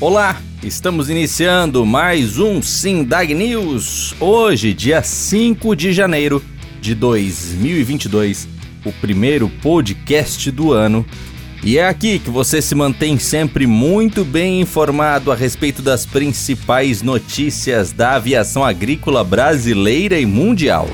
Olá, estamos iniciando mais um Sindag News. Hoje, dia 5 de janeiro de 2022, o primeiro podcast do ano. E é aqui que você se mantém sempre muito bem informado a respeito das principais notícias da aviação agrícola brasileira e mundial.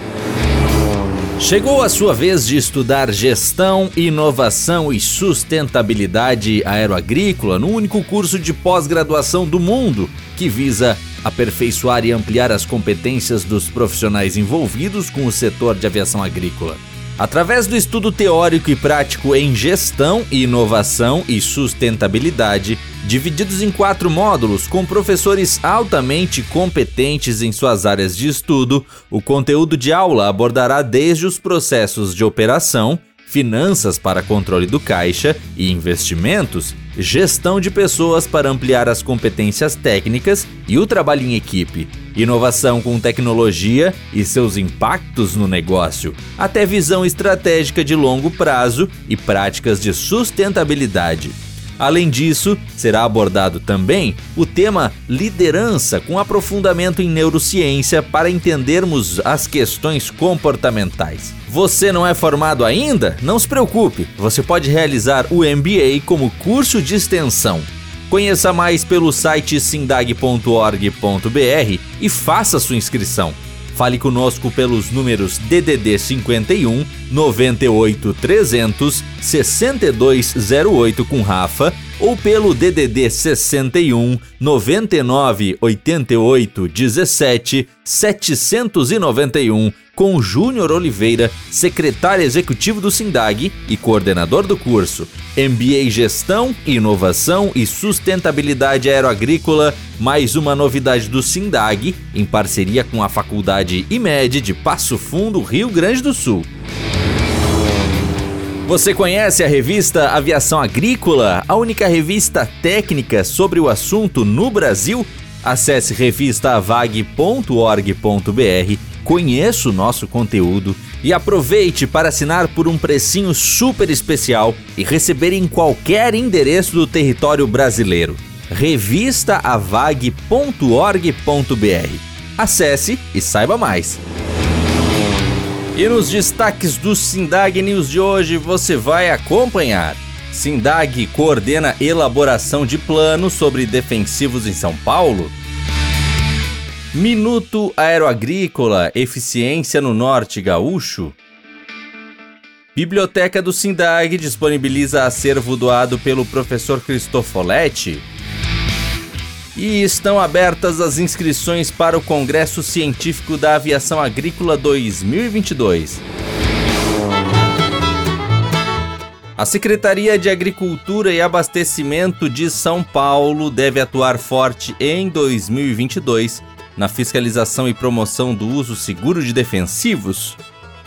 Chegou a sua vez de estudar gestão, inovação e sustentabilidade aeroagrícola no único curso de pós-graduação do mundo que visa aperfeiçoar e ampliar as competências dos profissionais envolvidos com o setor de aviação agrícola. Através do estudo teórico e prático em gestão, inovação e sustentabilidade, divididos em quatro módulos com professores altamente competentes em suas áreas de estudo, o conteúdo de aula abordará desde os processos de operação, finanças para controle do caixa e investimentos, gestão de pessoas para ampliar as competências técnicas e o trabalho em equipe inovação com tecnologia e seus impactos no negócio, até visão estratégica de longo prazo e práticas de sustentabilidade. Além disso, será abordado também o tema liderança com aprofundamento em neurociência para entendermos as questões comportamentais. Você não é formado ainda? Não se preocupe, você pode realizar o MBA como curso de extensão. Conheça mais pelo site sindag.org.br e faça sua inscrição. Fale conosco pelos números DDD 51 98 300 6208 com Rafa ou pelo DDD 61 99 88 17 791 com Júnior Oliveira, secretário executivo do SINDAG e coordenador do curso. MBA Gestão, Inovação e Sustentabilidade Aeroagrícola, mais uma novidade do SINDAG, em parceria com a Faculdade IMED de Passo Fundo, Rio Grande do Sul. Você conhece a revista Aviação Agrícola, a única revista técnica sobre o assunto no Brasil? Acesse revistavag.org.br, conheça o nosso conteúdo e aproveite para assinar por um precinho super especial e receber em qualquer endereço do território brasileiro. revistaavag.org.br. Acesse e saiba mais. E nos destaques do Sindag News de hoje você vai acompanhar. Sindag coordena elaboração de plano sobre defensivos em São Paulo. Minuto Aeroagrícola, eficiência no Norte Gaúcho. Biblioteca do Sindag disponibiliza acervo doado pelo professor Cristofoletti. E estão abertas as inscrições para o Congresso Científico da Aviação Agrícola 2022. A Secretaria de Agricultura e Abastecimento de São Paulo deve atuar forte em 2022 na fiscalização e promoção do uso seguro de defensivos.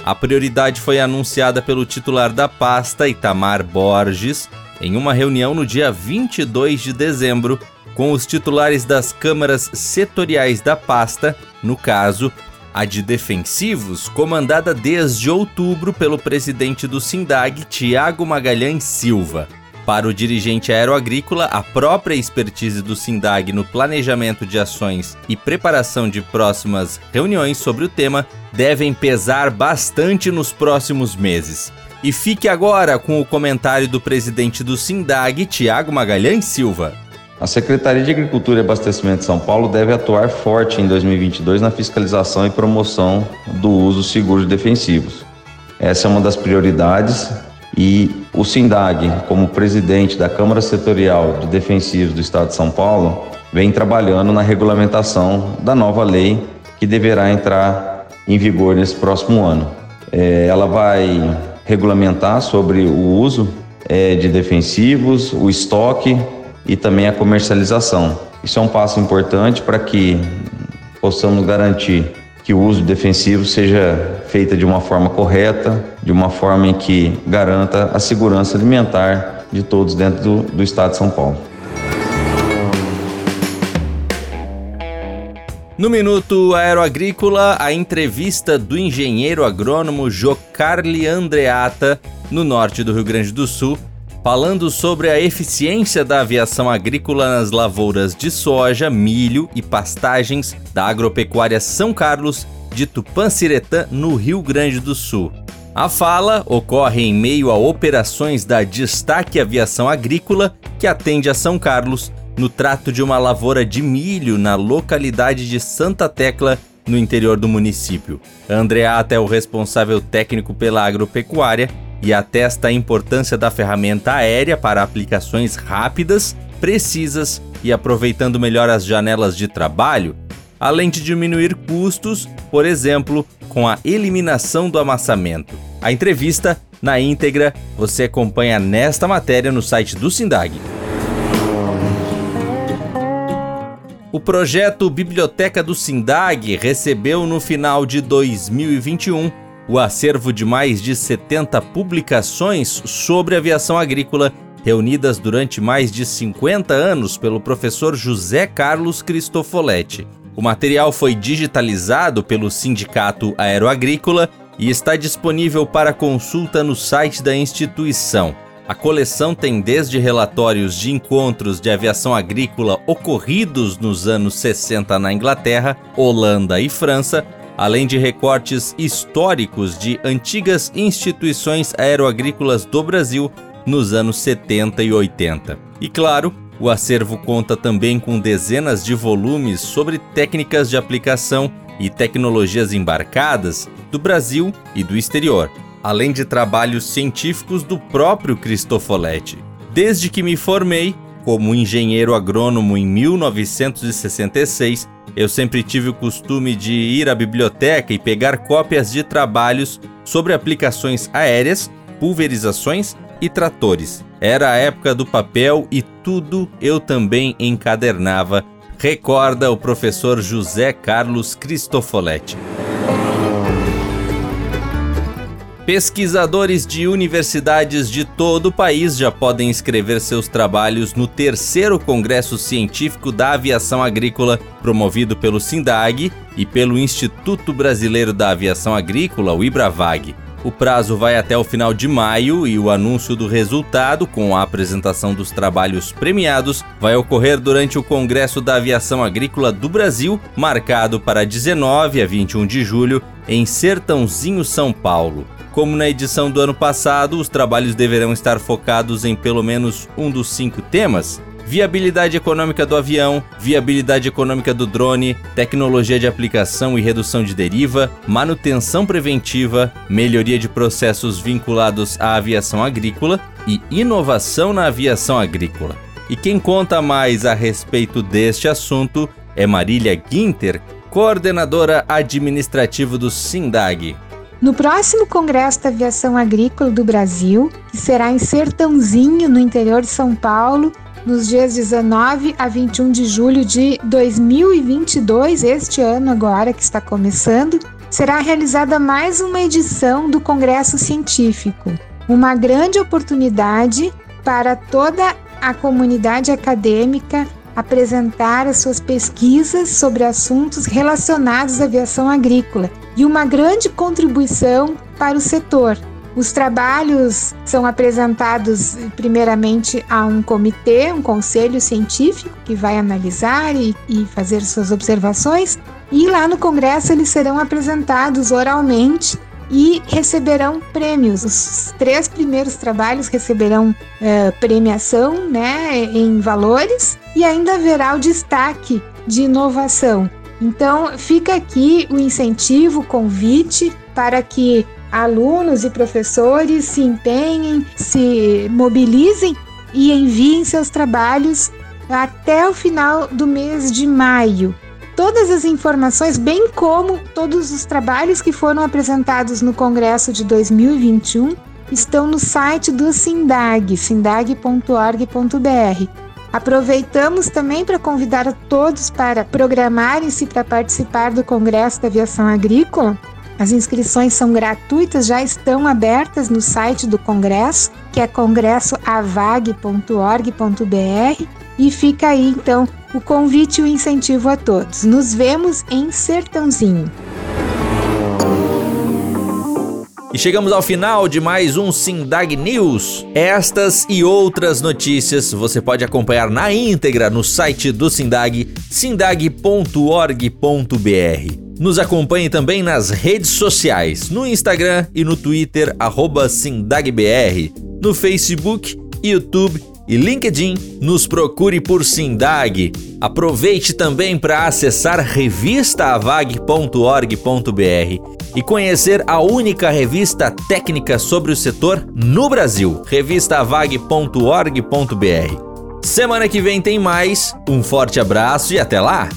A prioridade foi anunciada pelo titular da pasta, Itamar Borges, em uma reunião no dia 22 de dezembro com os titulares das câmaras setoriais da pasta, no caso, a de defensivos, comandada desde outubro pelo presidente do SINDAG, Tiago Magalhães Silva. Para o dirigente aeroagrícola, a própria expertise do SINDAG no planejamento de ações e preparação de próximas reuniões sobre o tema devem pesar bastante nos próximos meses. E fique agora com o comentário do presidente do SINDAG, Tiago Magalhães Silva. A Secretaria de Agricultura e Abastecimento de São Paulo deve atuar forte em 2022 na fiscalização e promoção do uso seguro de defensivos. Essa é uma das prioridades e o SINDAG, como presidente da Câmara Setorial de Defensivos do Estado de São Paulo, vem trabalhando na regulamentação da nova lei que deverá entrar em vigor nesse próximo ano. É, ela vai regulamentar sobre o uso é, de defensivos, o estoque e também a comercialização. Isso é um passo importante para que possamos garantir que o uso defensivo seja feita de uma forma correta, de uma forma em que garanta a segurança alimentar de todos dentro do, do estado de São Paulo. No Minuto Aeroagrícola, a entrevista do engenheiro agrônomo Jocarli Andreata, no norte do Rio Grande do Sul, falando sobre a eficiência da aviação agrícola nas lavouras de soja, milho e pastagens da agropecuária São Carlos de Tupanciretã, no Rio Grande do Sul. A fala ocorre em meio a operações da Destaque Aviação Agrícola, que atende a São Carlos, no trato de uma lavoura de milho na localidade de Santa Tecla, no interior do município. Andreata é o responsável técnico pela agropecuária e atesta a importância da ferramenta aérea para aplicações rápidas, precisas e aproveitando melhor as janelas de trabalho, além de diminuir custos, por exemplo, com a eliminação do amassamento. A entrevista, na íntegra, você acompanha nesta matéria no site do Sindag. O projeto Biblioteca do Sindag recebeu no final de 2021 o acervo de mais de 70 publicações sobre aviação agrícola reunidas durante mais de 50 anos pelo professor José Carlos Cristofoletti. O material foi digitalizado pelo Sindicato Aeroagrícola e está disponível para consulta no site da instituição. A coleção tem desde relatórios de encontros de aviação agrícola ocorridos nos anos 60 na Inglaterra, Holanda e França, além de recortes históricos de antigas instituições aeroagrícolas do Brasil nos anos 70 e 80. E claro, o acervo conta também com dezenas de volumes sobre técnicas de aplicação e tecnologias embarcadas do Brasil e do exterior além de trabalhos científicos do próprio Cristofoletti. Desde que me formei como engenheiro agrônomo em 1966, eu sempre tive o costume de ir à biblioteca e pegar cópias de trabalhos sobre aplicações aéreas, pulverizações e tratores. Era a época do papel e tudo eu também encadernava, recorda o professor José Carlos Cristofoletti. Pesquisadores de universidades de todo o país já podem escrever seus trabalhos no terceiro Congresso Científico da Aviação Agrícola, promovido pelo SINDAG e pelo Instituto Brasileiro da Aviação Agrícola, o IBRAVAG. O prazo vai até o final de maio e o anúncio do resultado, com a apresentação dos trabalhos premiados, vai ocorrer durante o Congresso da Aviação Agrícola do Brasil, marcado para 19 a 21 de julho, em Sertãozinho, São Paulo. Como na edição do ano passado, os trabalhos deverão estar focados em pelo menos um dos cinco temas: viabilidade econômica do avião, viabilidade econômica do drone, tecnologia de aplicação e redução de deriva, manutenção preventiva, melhoria de processos vinculados à aviação agrícola e inovação na aviação agrícola. E quem conta mais a respeito deste assunto é Marília Guinter, coordenadora administrativa do SINDAG. No próximo Congresso da Aviação Agrícola do Brasil, que será em Sertãozinho, no interior de São Paulo, nos dias 19 a 21 de julho de 2022, este ano agora que está começando, será realizada mais uma edição do Congresso Científico. Uma grande oportunidade para toda a comunidade acadêmica apresentar as suas pesquisas sobre assuntos relacionados à aviação agrícola e uma grande contribuição para o setor. Os trabalhos são apresentados primeiramente a um comitê, um conselho científico que vai analisar e, e fazer suas observações, e lá no congresso eles serão apresentados oralmente e receberão prêmios. Os três primeiros trabalhos receberão uh, premiação né, em valores e ainda haverá o destaque de inovação. Então, fica aqui o incentivo, o convite para que alunos e professores se empenhem, se mobilizem e enviem seus trabalhos até o final do mês de maio. Todas as informações, bem como todos os trabalhos que foram apresentados no Congresso de 2021, estão no site do SINDAG, sindag.org.br. Aproveitamos também para convidar a todos para programarem-se para participar do Congresso da Aviação Agrícola. As inscrições são gratuitas, já estão abertas no site do Congresso, que é congressoavag.org.br. E fica aí então o convite e o incentivo a todos. Nos vemos em Sertãozinho. E chegamos ao final de mais um Sindag News. Estas e outras notícias você pode acompanhar na íntegra no site do Sindag, sindag.org.br. Nos acompanhe também nas redes sociais, no Instagram e no Twitter, SindagBR, no Facebook, YouTube e LinkedIn, nos procure por Sindag. Aproveite também para acessar revistaavag.org.br e conhecer a única revista técnica sobre o setor no Brasil, revistaavag.org.br. Semana que vem tem mais, um forte abraço e até lá!